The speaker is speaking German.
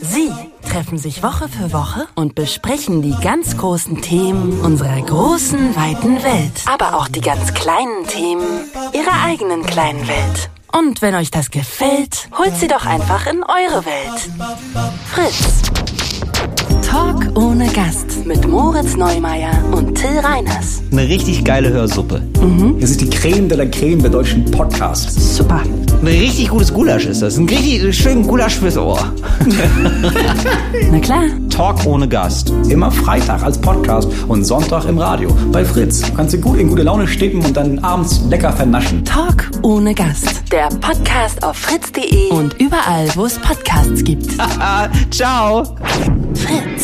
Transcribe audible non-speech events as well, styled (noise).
Sie treffen sich Woche für Woche und besprechen die ganz großen Themen unserer großen, weiten Welt. Aber auch die ganz kleinen Themen ihrer eigenen kleinen Welt. Und wenn euch das gefällt, holt sie doch einfach in eure Welt. Fritz. Talk ohne Gast mit Moritz Neumeier und Till Reiners. Eine richtig geile Hörsuppe. Es ist die Creme de la Creme der deutschen Podcasts. Super. Ein richtig gutes Gulasch ist das. Ein richtig schönen Gulasch fürs Ohr. (laughs) Na klar. Talk ohne Gast. Immer Freitag als Podcast und Sonntag im Radio bei Fritz. Du kannst du gut in gute Laune stippen und dann abends lecker vernaschen. Talk ohne Gast. Der Podcast auf fritz.de und überall, wo es Podcasts gibt. (laughs) Ciao. Fritz.